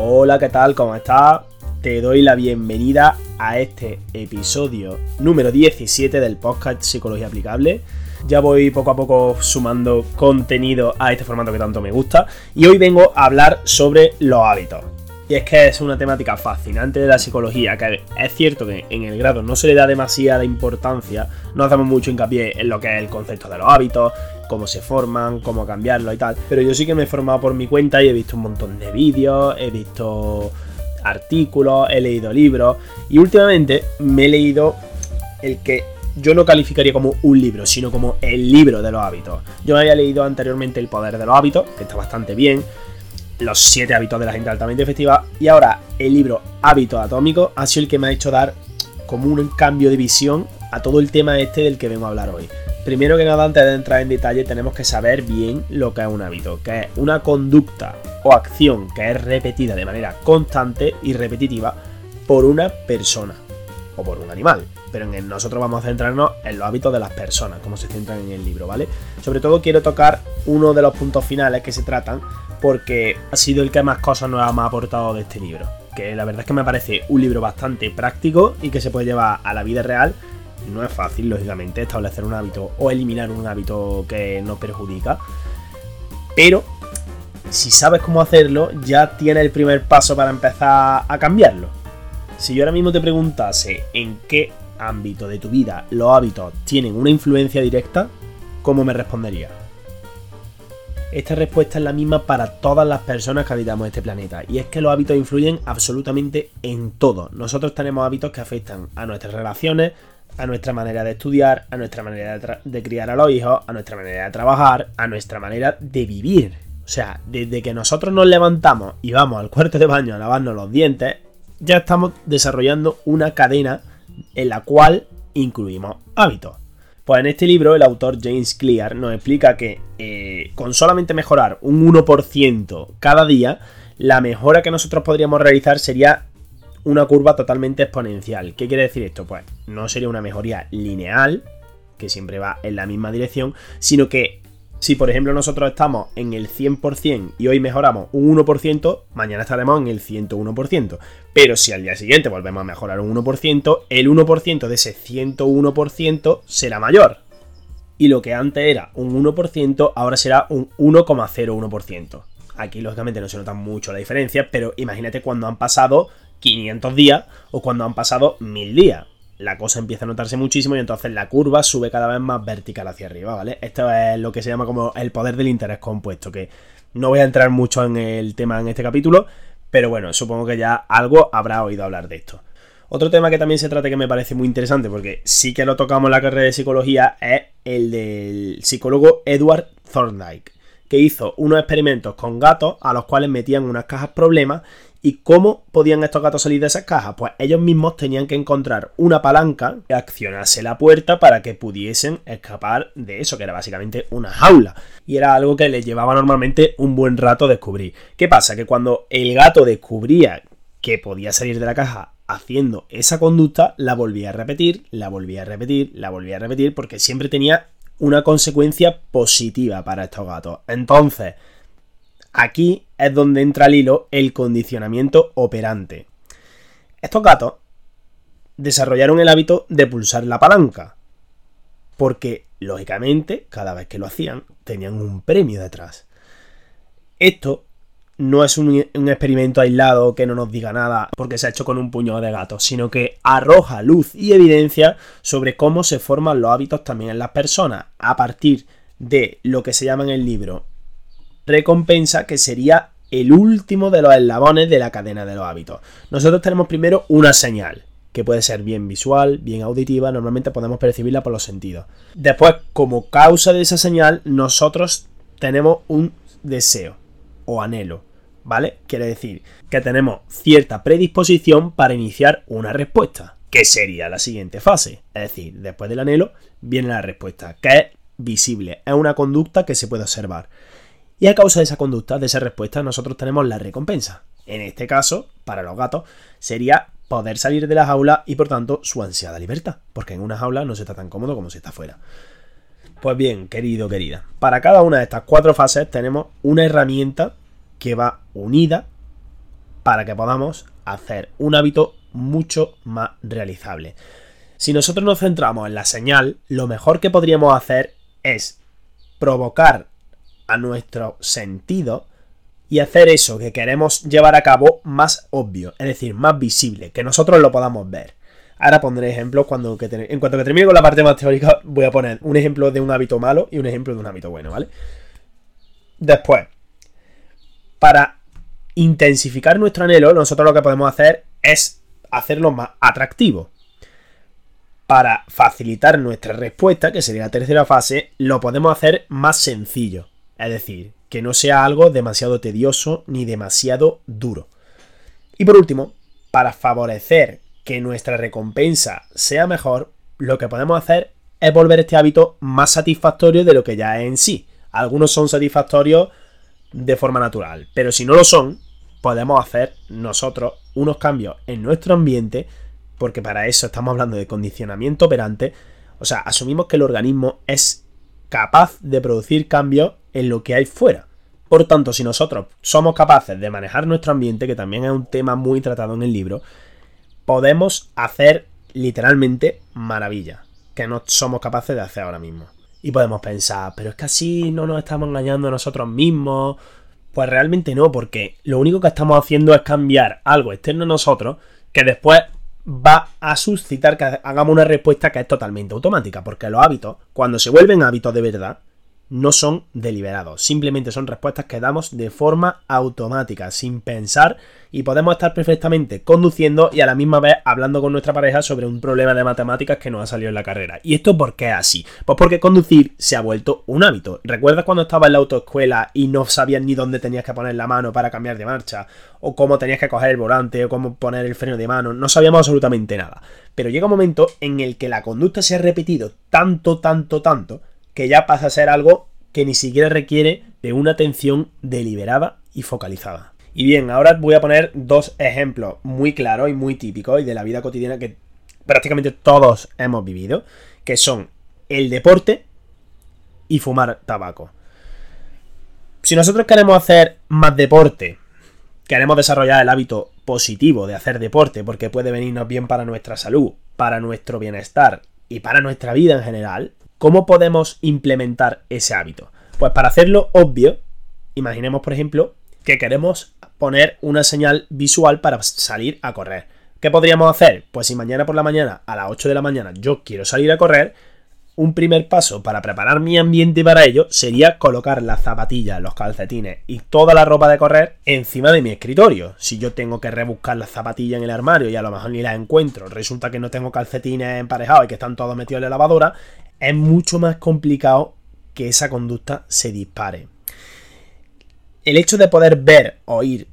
Hola, ¿qué tal? ¿Cómo estás? Te doy la bienvenida a este episodio número 17 del podcast Psicología Aplicable. Ya voy poco a poco sumando contenido a este formato que tanto me gusta y hoy vengo a hablar sobre los hábitos. Y es que es una temática fascinante de la psicología, que es cierto que en el grado no se le da demasiada importancia, no hacemos mucho hincapié en lo que es el concepto de los hábitos, cómo se forman, cómo cambiarlo y tal, pero yo sí que me he formado por mi cuenta y he visto un montón de vídeos, he visto artículos, he leído libros y últimamente me he leído el que yo no calificaría como un libro, sino como el libro de los hábitos. Yo había leído anteriormente El poder de los hábitos, que está bastante bien, los 7 hábitos de la gente altamente efectiva. Y ahora el libro Hábitos Atómicos ha sido el que me ha hecho dar como un cambio de visión a todo el tema este del que vengo a hablar hoy. Primero que nada, antes de entrar en detalle, tenemos que saber bien lo que es un hábito, que es una conducta o acción que es repetida de manera constante y repetitiva por una persona o por un animal. Pero en nosotros vamos a centrarnos en los hábitos de las personas, como se centran en el libro, ¿vale? Sobre todo quiero tocar uno de los puntos finales que se tratan, porque ha sido el que más cosas nos ha aportado de este libro. Que la verdad es que me parece un libro bastante práctico y que se puede llevar a la vida real. No es fácil, lógicamente, establecer un hábito o eliminar un hábito que nos perjudica. Pero si sabes cómo hacerlo, ya tienes el primer paso para empezar a cambiarlo. Si yo ahora mismo te preguntase en qué ámbito de tu vida los hábitos tienen una influencia directa, ¿cómo me responderías? Esta respuesta es la misma para todas las personas que habitamos este planeta. Y es que los hábitos influyen absolutamente en todo. Nosotros tenemos hábitos que afectan a nuestras relaciones, a nuestra manera de estudiar, a nuestra manera de, criar a los hijos, a nuestra manera de trabajar, a nuestra manera de vivir. O sea, desde que nosotros nos levantamos y vamos al cuarto de baño a lavarnos los dientes, ya estamos desarrollando una cadena en la cual incluimos hábitos. Pues en este libro el autor James Clear nos explica que eh, con solamente mejorar un 1% cada día, la mejora que nosotros podríamos realizar sería una curva totalmente exponencial. ¿Qué quiere decir esto? Pues no sería una mejoría lineal, que siempre va en la misma dirección, sino que si por ejemplo nosotros estamos en el 100% y hoy mejoramos un 1%, mañana estaremos en el 101%. Pero si al día siguiente volvemos a mejorar un 1%, el 1% de ese 101% será mayor. Y lo que antes era un 1%, ahora será un 1,01%. Aquí lógicamente no se nota mucho la diferencia, pero imagínate cuando han pasado 500 días o cuando han pasado 1000 días la cosa empieza a notarse muchísimo y entonces la curva sube cada vez más vertical hacia arriba, ¿vale? Esto es lo que se llama como el poder del interés compuesto, que no voy a entrar mucho en el tema en este capítulo, pero bueno, supongo que ya algo habrá oído hablar de esto. Otro tema que también se trata que me parece muy interesante, porque sí que lo tocamos en la carrera de psicología, es el del psicólogo Edward Thorndike, que hizo unos experimentos con gatos a los cuales metían unas cajas problemas ¿Y cómo podían estos gatos salir de esas cajas? Pues ellos mismos tenían que encontrar una palanca que accionase la puerta para que pudiesen escapar de eso, que era básicamente una jaula. Y era algo que les llevaba normalmente un buen rato descubrir. ¿Qué pasa? Que cuando el gato descubría que podía salir de la caja haciendo esa conducta, la volvía a repetir, la volvía a repetir, la volvía a repetir, porque siempre tenía una consecuencia positiva para estos gatos. Entonces, Aquí es donde entra al hilo el condicionamiento operante. Estos gatos desarrollaron el hábito de pulsar la palanca, porque lógicamente cada vez que lo hacían tenían un premio detrás. Esto no es un, experimento aislado que no nos diga nada porque se ha hecho con un puñado de gatos, sino que arroja luz y evidencia sobre cómo se forman los hábitos también en las personas a partir de lo que se llama en el libro recompensa que sería el último de los eslabones de la cadena de los hábitos. Nosotros tenemos primero una señal, que puede ser bien visual, bien auditiva, normalmente podemos percibirla por los sentidos. Después, como causa de esa señal, nosotros tenemos un deseo o anhelo, ¿vale? Quiere decir que tenemos cierta predisposición para iniciar una respuesta, que sería la siguiente fase. Es decir, después del anhelo viene la respuesta, que es visible, es una conducta que se puede observar. Y a causa de esa conducta, de esa respuesta, nosotros tenemos la recompensa. En este caso, para los gatos, sería poder salir de la jaula y por tanto su ansiada libertad, porque en una jaula no se está tan cómodo como si está fuera. Pues bien, querido, querida, para cada una de estas cuatro fases tenemos una herramienta que va unida para que podamos hacer un hábito mucho más realizable. Si nosotros nos centramos en la señal, lo mejor que podríamos hacer es provocar a nuestro sentido y hacer eso que queremos llevar a cabo más obvio, es decir, más visible, que nosotros lo podamos ver. Ahora pondré ejemplos cuando en cuanto que termine con la parte más teórica, voy a poner un ejemplo de un hábito malo y un ejemplo de un hábito bueno, ¿vale? Después, para intensificar nuestro anhelo, nosotros lo que podemos hacer es hacerlo más atractivo. Para facilitar nuestra respuesta, que sería la tercera fase, lo podemos hacer más sencillo. Es decir, que no sea algo demasiado tedioso ni demasiado duro. Y por último, para favorecer que nuestra recompensa sea mejor, lo que podemos hacer es volver este hábito más satisfactorio de lo que ya es en sí. Algunos son satisfactorios de forma natural, pero si no lo son, podemos hacer nosotros unos cambios en nuestro ambiente, porque para eso estamos hablando de condicionamiento operante, o sea, asumimos que el organismo es capaz de producir cambios en lo que hay fuera. Por tanto, si nosotros somos capaces de manejar nuestro ambiente, que también es un tema muy tratado en el libro, podemos hacer literalmente maravillas que no somos capaces de hacer ahora mismo. Y podemos pensar, pero es que así no nos estamos engañando a nosotros mismos. Pues realmente no, porque lo único que estamos haciendo es cambiar algo externo a nosotros que después va a suscitar que hagamos una respuesta que es totalmente automática, porque los hábitos, cuando se vuelven hábitos de verdad, no son deliberados, simplemente son respuestas que damos de forma automática, sin pensar, y podemos estar perfectamente conduciendo y a la misma vez hablando con nuestra pareja sobre un problema de matemáticas que nos ha salido en la carrera. ¿Y esto por qué es así? Pues porque conducir se ha vuelto un hábito. ¿Recuerdas cuando estabas en la autoescuela y no sabías ni dónde tenías que poner la mano para cambiar de marcha? O cómo tenías que coger el volante, o cómo poner el freno de mano, no sabíamos absolutamente nada. Pero llega un momento en el que la conducta se ha repetido tanto, tanto, tanto, que ya pasa a ser algo que ni siquiera requiere de una atención deliberada y focalizada. Y bien, ahora voy a poner dos ejemplos muy claros y muy típicos y de la vida cotidiana que prácticamente todos hemos vivido, que son el deporte y fumar tabaco. Si nosotros queremos hacer más deporte, queremos desarrollar el hábito positivo de hacer deporte porque puede venirnos bien para nuestra salud, para nuestro bienestar y para nuestra vida en general, ¿Cómo podemos implementar ese hábito? Pues para hacerlo obvio, imaginemos por ejemplo que queremos poner una señal visual para salir a correr. ¿Qué podríamos hacer? Pues si mañana por la mañana a las 8 de la mañana yo quiero salir a correr, un primer paso para preparar mi ambiente para ello sería colocar las zapatillas, los calcetines y toda la ropa de correr encima de mi escritorio. Si yo tengo que rebuscar las zapatillas en el armario y a lo mejor ni las encuentro, resulta que no tengo calcetines emparejados y que están todos metidos en la lavadora, es mucho más complicado que esa conducta se dispare. El hecho de poder ver, oír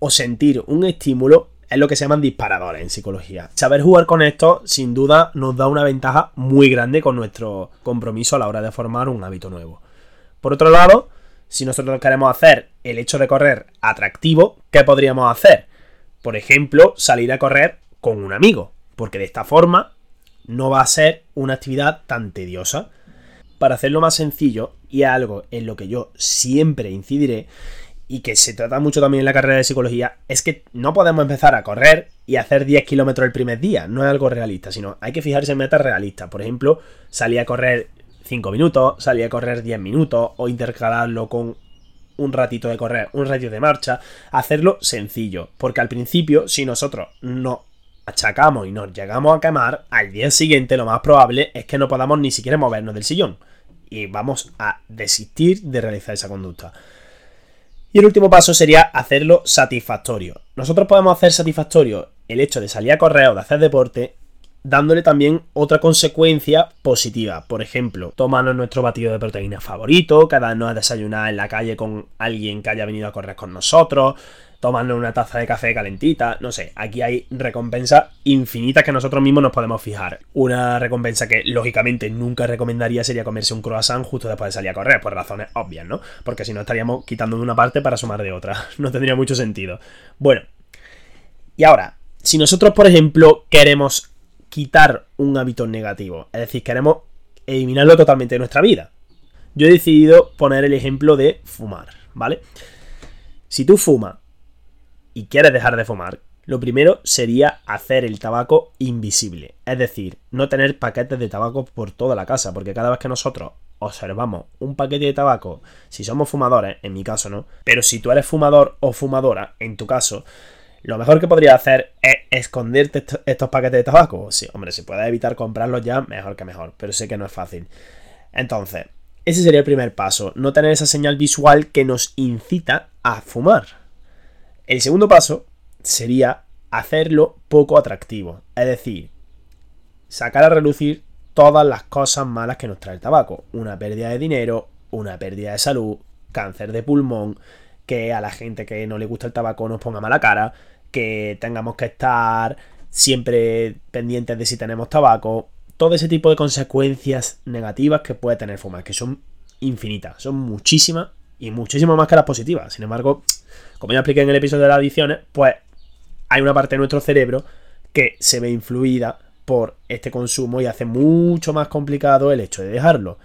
o sentir un estímulo es lo que se llaman disparadores en psicología. Saber jugar con esto, sin duda, nos da una ventaja muy grande con nuestro compromiso a la hora de formar un hábito nuevo. Por otro lado, si nosotros queremos hacer el hecho de correr atractivo, ¿qué podríamos hacer? Por ejemplo, salir a correr con un amigo, porque de esta forma no va a ser una actividad tan tediosa. Para hacerlo más sencillo, y algo en lo que yo siempre incidiré, y que se trata mucho también en la carrera de psicología, es que no podemos empezar a correr y hacer 10 kilómetros el primer día. No es algo realista, sino hay que fijarse en metas realistas. Por ejemplo, salir a correr 5 minutos, salir a correr 10 minutos o intercalarlo con un ratito de correr, un ratio de marcha, hacerlo sencillo, porque al principio si nosotros no achacamos y nos llegamos a quemar, al día siguiente lo más probable es que no podamos ni siquiera movernos del sillón y vamos a desistir de realizar esa conducta. Y el último paso sería hacerlo satisfactorio. Nosotros podemos hacer satisfactorio el hecho de salir a correr o de hacer deporte dándole también otra consecuencia positiva. Por ejemplo, tomarnos nuestro batido de proteína favorito, quedarnos a desayunar en la calle con alguien que haya venido a correr con nosotros, tomarnos una taza de café calentita, no sé, aquí hay recompensas infinitas que nosotros mismos nos podemos fijar. Una recompensa que lógicamente nunca recomendaría sería comerse un croissant justo después de salir a correr, por razones obvias, ¿no? Porque si no estaríamos quitando de una parte para sumar de otra, no tendría mucho sentido. Bueno, y ahora, si nosotros, por ejemplo, queremos quitar un hábito negativo, es decir, queremos eliminarlo totalmente de nuestra vida, yo he decidido poner el ejemplo de fumar, ¿vale? Si tú fumas y quieres dejar de fumar, lo primero sería hacer el tabaco invisible, es decir, no tener paquetes de tabaco por toda la casa, porque cada vez que nosotros observamos un paquete de tabaco, si somos fumadores, en mi caso no, pero si tú eres fumador o fumadora, en tu caso, lo mejor que podría hacer es esconderte estos paquetes de tabaco. Sí, hombre, si puedes evitar comprarlos ya, mejor que mejor, pero sé que no es fácil. Entonces, ese sería el primer paso, no tener esa señal visual que nos incita a fumar. El segundo paso sería hacerlo poco atractivo. Es decir, sacar a relucir todas las cosas malas que nos trae el tabaco. Una pérdida de dinero, una pérdida de salud, cáncer de pulmón, que a la gente que no le gusta el tabaco nos ponga mala cara, que tengamos que estar siempre pendientes de si tenemos tabaco. Todo ese tipo de consecuencias negativas que puede tener fumar, que son infinitas, son muchísimas y muchísimas más que las positivas. Sin embargo, como ya expliqué en el episodio de las adicciones, pues hay una parte de nuestro cerebro que se ve influida por este consumo y hace mucho más complicado el hecho de dejarlo.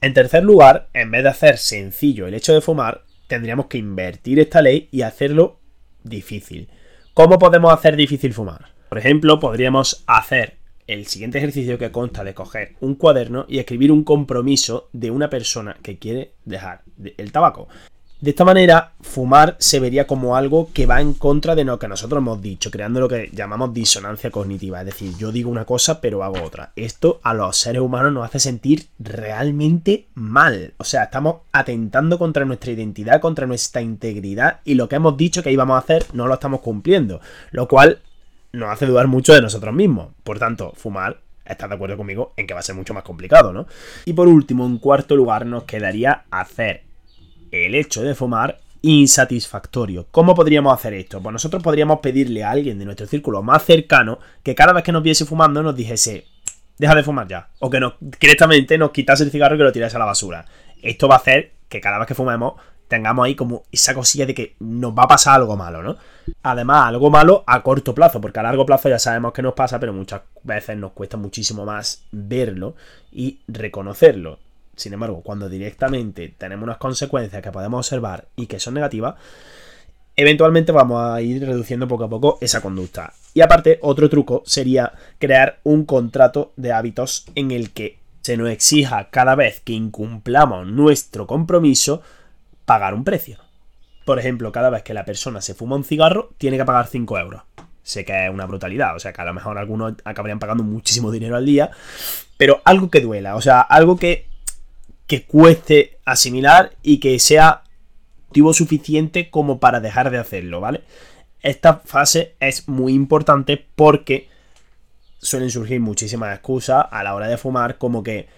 En tercer lugar, en vez de hacer sencillo el hecho de fumar, tendríamos que invertir esta ley y hacerlo difícil. ¿Cómo podemos hacer difícil fumar? Por ejemplo, podríamos hacer el siguiente ejercicio que consta de coger un cuaderno y escribir un compromiso de una persona que quiere dejar el tabaco. De esta manera, fumar se vería como algo que va en contra de lo que nosotros hemos dicho, creando lo que llamamos disonancia cognitiva. Es decir, yo digo una cosa pero hago otra. Esto a los seres humanos nos hace sentir realmente mal. O sea, estamos atentando contra nuestra identidad, contra nuestra integridad y lo que hemos dicho que íbamos a hacer no lo estamos cumpliendo. Lo cual nos hace dudar mucho de nosotros mismos. Por tanto, fumar estás de acuerdo conmigo en que va a ser mucho más complicado, ¿no? Y por último, en cuarto lugar, nos quedaría hacer el hecho de fumar insatisfactorio. ¿Cómo podríamos hacer esto? Pues nosotros podríamos pedirle a alguien de nuestro círculo más cercano que cada vez que nos viese fumando nos dijese, deja de fumar ya. O que nos, directamente nos quitase el cigarro y que lo tirase a la basura. Esto va a hacer que cada vez que fumemos tengamos ahí como esa cosilla de que nos va a pasar algo malo, ¿no? Además, algo malo a corto plazo, porque a largo plazo ya sabemos que nos pasa, pero muchas veces nos cuesta muchísimo más verlo y reconocerlo. Sin embargo, cuando directamente tenemos unas consecuencias que podemos observar y que son negativas, eventualmente vamos a ir reduciendo poco a poco esa conducta. Y aparte, otro truco sería crear un contrato de hábitos en el que se nos exija cada vez que incumplamos nuestro compromiso pagar un precio. Por ejemplo, cada vez que la persona se fuma un cigarro, tiene que pagar 5 euros. Sé que es una brutalidad, o sea que a lo mejor algunos acabarían pagando muchísimo dinero al día, pero algo que duela, o sea, algo que que cueste asimilar y que sea motivo suficiente como para dejar de hacerlo, ¿vale? Esta fase es muy importante porque suelen surgir muchísimas excusas a la hora de fumar, como que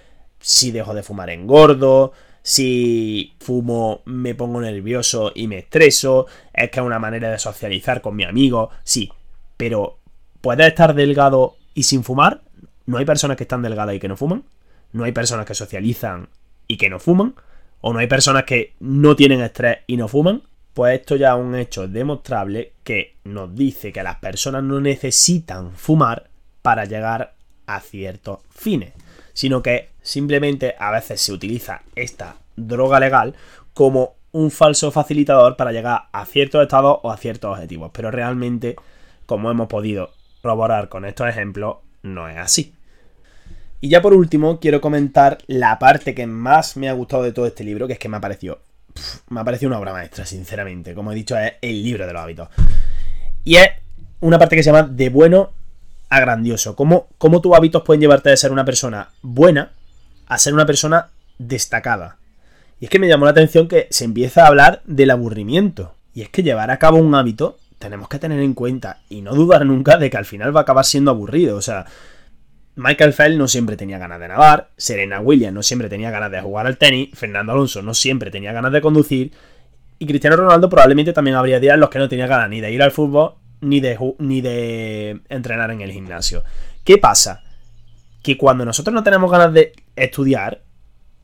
si dejo de fumar engordo, si fumo me pongo nervioso y me estreso, es que es una manera de socializar con mi amigo, sí, pero ¿puedes estar delgado y sin fumar? ¿No hay personas que están delgadas y que no fuman? ¿No hay personas que socializan y que no fuman, o no hay personas que no tienen estrés y no fuman, pues esto ya es un hecho demostrable que nos dice que las personas no necesitan fumar para llegar a ciertos fines, sino que simplemente a veces se utiliza esta droga legal como un falso facilitador para llegar a ciertos estados o a ciertos objetivos, pero realmente, como hemos podido corroborar con estos ejemplos, no es así. Y ya por último, quiero comentar la parte que más me ha gustado de todo este libro, que es que me ha parecido. me ha parecido una obra maestra, sinceramente. Como he dicho, es el libro de los hábitos. Y es una parte que se llama de bueno a grandioso. Cómo, cómo tus hábitos pueden llevarte de ser una persona buena a ser una persona destacada. Y es que me llamó la atención que se empieza a hablar del aburrimiento. Y es que llevar a cabo un hábito tenemos que tener en cuenta y no dudar nunca de que al final va a acabar siendo aburrido. O sea, Michael Fell no siempre tenía ganas de nadar, Serena Williams no siempre tenía ganas de jugar al tenis, Fernando Alonso no siempre tenía ganas de conducir y Cristiano Ronaldo probablemente también habría días en los que no tenía ganas ni de ir al fútbol ni de, ni de entrenar en el gimnasio. ¿Qué pasa? Que cuando nosotros no tenemos ganas de estudiar,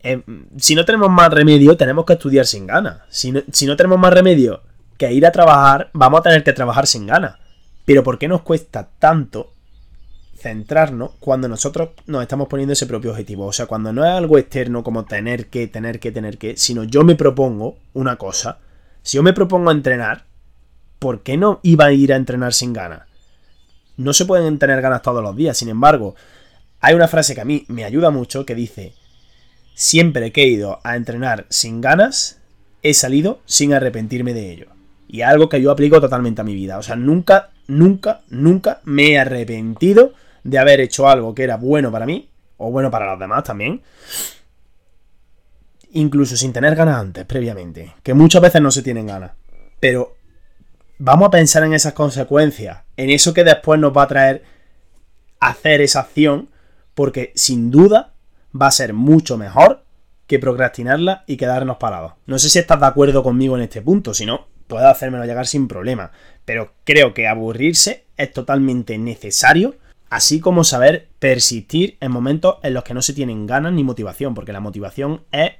em, si no tenemos más remedio, tenemos que estudiar sin ganas. Si no, si no tenemos más remedio que ir a trabajar, vamos a tener que trabajar sin ganas. Pero ¿por qué nos cuesta tanto centrarnos cuando nosotros nos estamos poniendo ese propio objetivo. O sea, cuando no es algo externo como tener que, tener que, tener que, sino yo me propongo una cosa. Si yo me propongo entrenar, ¿por qué no iba a ir a entrenar sin ganas? No se pueden tener ganas todos los días, sin embargo, hay una frase que a mí me ayuda mucho que dice, siempre que he ido a entrenar sin ganas, he salido sin arrepentirme de ello. Y algo que yo aplico totalmente a mi vida. O sea, nunca, nunca, nunca me he arrepentido de haber hecho algo que era bueno para mí, o bueno para los demás también, incluso sin tener ganas antes, previamente, que muchas veces no se tienen ganas. Pero vamos a pensar en esas consecuencias, en eso que después nos va a traer hacer esa acción, porque sin duda va a ser mucho mejor que procrastinarla y quedarnos parados. No sé si estás de acuerdo conmigo en este punto, si no, puedes hacérmelo llegar sin problema. Pero creo que aburrirse es totalmente necesario, así como saber persistir en momentos en los que no se tienen ganas ni motivación, porque la motivación es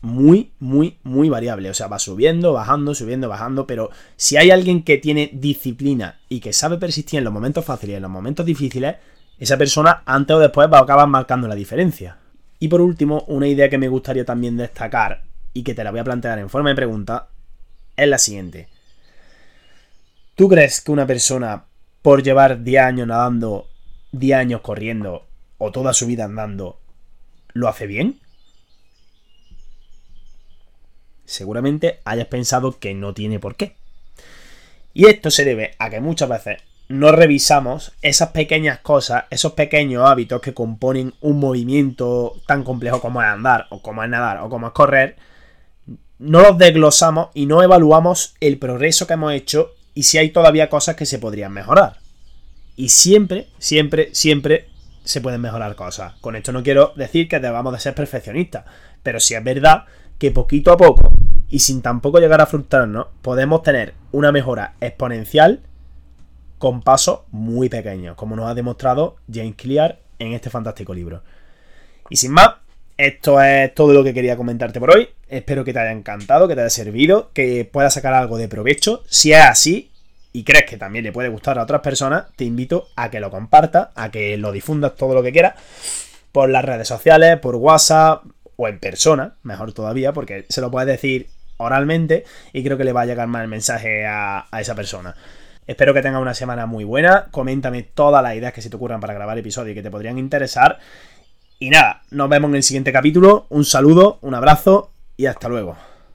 muy, muy, muy variable. O sea, va subiendo, bajando, subiendo, bajando. Pero si hay alguien que tiene disciplina y que sabe persistir en los momentos fáciles y en los momentos difíciles, esa persona antes o después va a acabar marcando la diferencia. Y por último, una idea que me gustaría también destacar y que te la voy a plantear en forma de pregunta es la siguiente. ¿Tú crees que una persona, por llevar 10 años nadando, 10 años corriendo o toda su vida andando, lo hace bien? seguramente hayas pensado que no tiene por qué. Y esto se debe a que muchas veces no revisamos esas pequeñas cosas, esos pequeños hábitos que componen un movimiento tan complejo como es andar, o como es nadar, o como es correr, no los desglosamos y no evaluamos el progreso que hemos hecho y si hay todavía cosas que se podrían mejorar. Y siempre, siempre, siempre se pueden mejorar cosas. Con esto no quiero decir que debamos de ser perfeccionistas, pero sí es verdad que poquito a poco y sin tampoco llegar a frustrarnos, podemos tener una mejora exponencial con pasos muy pequeños, como nos ha demostrado James Clear en este fantástico libro. Y sin más, esto es todo lo que quería comentarte por hoy. Espero que te haya encantado, que te haya servido, que puedas sacar algo de provecho. Si es así y crees que también le puede gustar a otras personas, te invito a que lo compartas, a que lo difundas todo lo que quieras por las redes sociales, por WhatsApp, o en persona, mejor todavía, porque se lo puedes decir oralmente y creo que le va a llegar más el mensaje a, esa persona. Espero que tengas una semana muy buena. Coméntame todas las ideas que se te ocurran para grabar episodios y que te podrían interesar. Y nada, nos vemos en el siguiente capítulo. Un saludo, un abrazo y hasta luego.